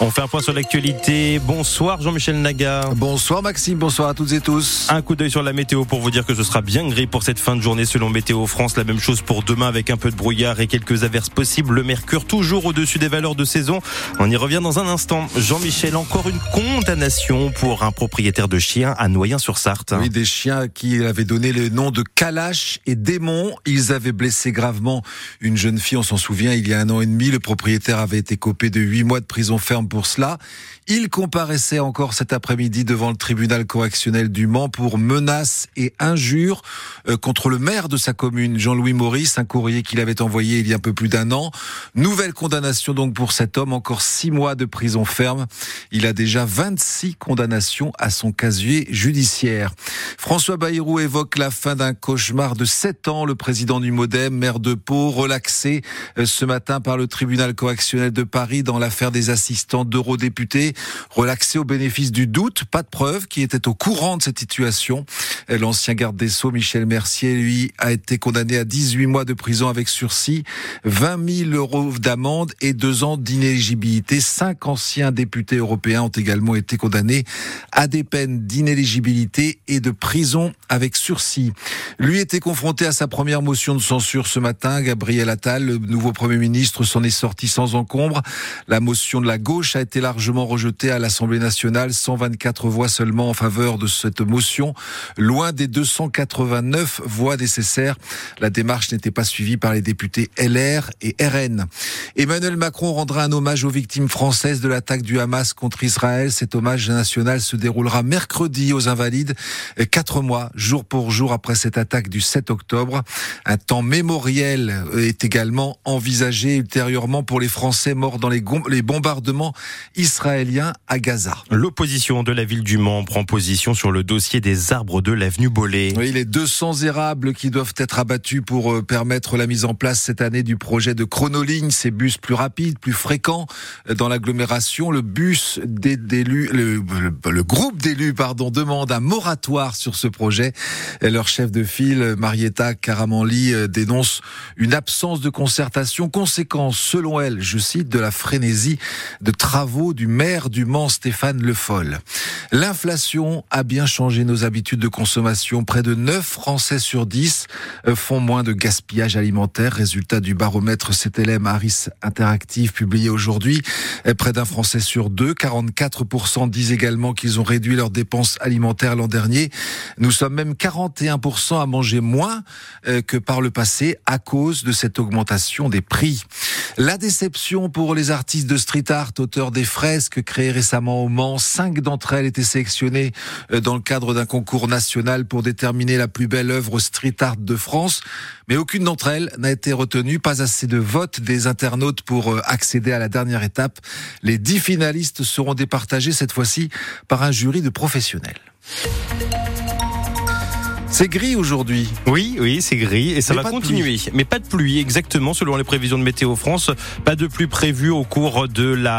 On fait un point sur l'actualité. Bonsoir Jean-Michel Naga. Bonsoir Maxime, bonsoir à toutes et tous. Un coup d'œil sur la météo pour vous dire que ce sera bien gris pour cette fin de journée selon Météo France. La même chose pour demain avec un peu de brouillard et quelques averses possibles. Le mercure toujours au-dessus des valeurs de saison. On y revient dans un instant. Jean-Michel, encore une condamnation pour un propriétaire de chiens à Noyen-sur-Sarthe. Oui, des chiens qui avaient donné le nom de Kalash et Démon. Ils avaient blessé gravement une jeune fille, on s'en souvient, il y a un an et demi. Le propriétaire avait été copé de huit mois de prison ferme pour cela. Il comparaissait encore cet après-midi devant le tribunal correctionnel du Mans pour menaces et injures euh, contre le maire de sa commune, Jean-Louis Maurice, un courrier qu'il avait envoyé il y a un peu plus d'un an. Nouvelle condamnation donc pour cet homme, encore six mois de prison ferme. Il a déjà 26 condamnations à son casier judiciaire. François Bayrou évoque la fin d'un cauchemar de sept ans. Le président du Modem, maire de Pau, relaxé euh, ce matin par le tribunal correctionnel de Paris dans l'affaire des assistants d'eurodéputés relaxé au bénéfice du doute, pas de preuve, qui était au courant de cette situation. L'ancien garde des Sceaux, Michel Mercier, lui, a été condamné à 18 mois de prison avec sursis, 20 000 euros d'amende et deux ans d'inéligibilité. Cinq anciens députés européens ont également été condamnés à des peines d'inéligibilité et de prison avec sursis. Lui était confronté à sa première motion de censure ce matin. Gabriel Attal, le nouveau Premier ministre, s'en est sorti sans encombre. La motion de la gauche a été largement rejetée à l'Assemblée nationale, 124 voix seulement en faveur de cette motion, loin des 289 voix nécessaires. La démarche n'était pas suivie par les députés LR et RN. Emmanuel Macron rendra un hommage aux victimes françaises de l'attaque du Hamas contre Israël. Cet hommage national se déroulera mercredi aux Invalides, quatre mois, jour pour jour après cette attaque du 7 octobre. Un temps mémoriel est également envisagé ultérieurement pour les Français morts dans les, les bombardements israéliens à Gaza. L'opposition de la ville du Mans prend position sur le dossier des arbres de l'avenue Bollé. Oui, les 200 érables qui doivent être abattus pour euh, permettre la mise en place cette année du projet de chronoligne, ces bus plus rapides, plus fréquents euh, dans l'agglomération. Le bus d'élus, le, le, groupe d'élus, pardon, demande un moratoire sur ce projet. Et leur chef de file, Marietta Caramanli, euh, dénonce une absence de concertation, conséquence, selon elle, je cite, de la frénésie de travaux du maire du Mans, Stéphane Le Foll. L'inflation a bien changé nos habitudes de consommation. Près de 9 Français sur 10 font moins de gaspillage alimentaire. Résultat du baromètre CTLM Harris Interactive publié aujourd'hui. Près d'un Français sur deux, 44% disent également qu'ils ont réduit leurs dépenses alimentaires l'an dernier. Nous sommes même 41% à manger moins que par le passé à cause de cette augmentation des prix. La déception pour les artistes de street art, auteurs des fresques créées récemment au Mans. Cinq d'entre elles étaient sélectionnées dans le cadre d'un concours national pour déterminer la plus belle œuvre street art de France. Mais aucune d'entre elles n'a été retenue. Pas assez de votes des internautes pour accéder à la dernière étape. Les dix finalistes seront départagés cette fois-ci par un jury de professionnels. C'est gris aujourd'hui. Oui, oui, c'est gris et ça Mais va continuer. Mais pas de pluie, exactement, selon les prévisions de Météo France. Pas de pluie prévue au cours de la